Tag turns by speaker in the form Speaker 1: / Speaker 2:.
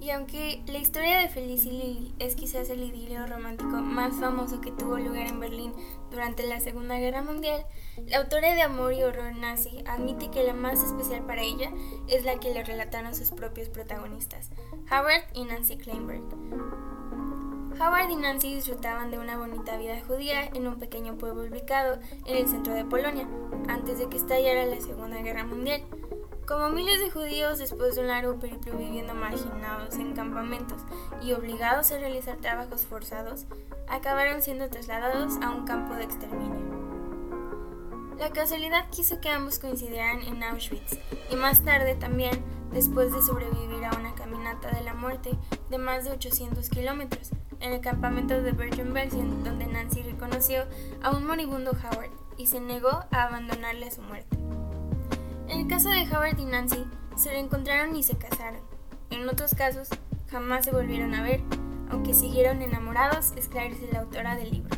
Speaker 1: Y aunque la historia de Feliz y es quizás el idilio romántico más famoso que tuvo lugar en Berlín durante la Segunda Guerra Mundial, la autora de Amor y Horror Nazi admite que la más especial para ella es la que le relataron sus propios protagonistas, Howard y Nancy Kleinberg. Howard y Nancy disfrutaban de una bonita vida judía en un pequeño pueblo ubicado en el centro de Polonia, antes de que estallara la Segunda Guerra Mundial. Como miles de judíos después de un largo periplo viviendo marginados en campamentos y obligados a realizar trabajos forzados, acabaron siendo trasladados a un campo de exterminio. La casualidad quiso que ambos coincidieran en Auschwitz y más tarde también después de sobrevivir a una caminata de la muerte de más de 800 kilómetros en el campamento de Bergen-Belsen donde Nancy reconoció a un moribundo Howard y se negó a abandonarle a su muerte. En el caso de Howard y Nancy, se reencontraron y se casaron. En otros casos, jamás se volvieron a ver, aunque siguieron enamorados, esclarece la autora del libro.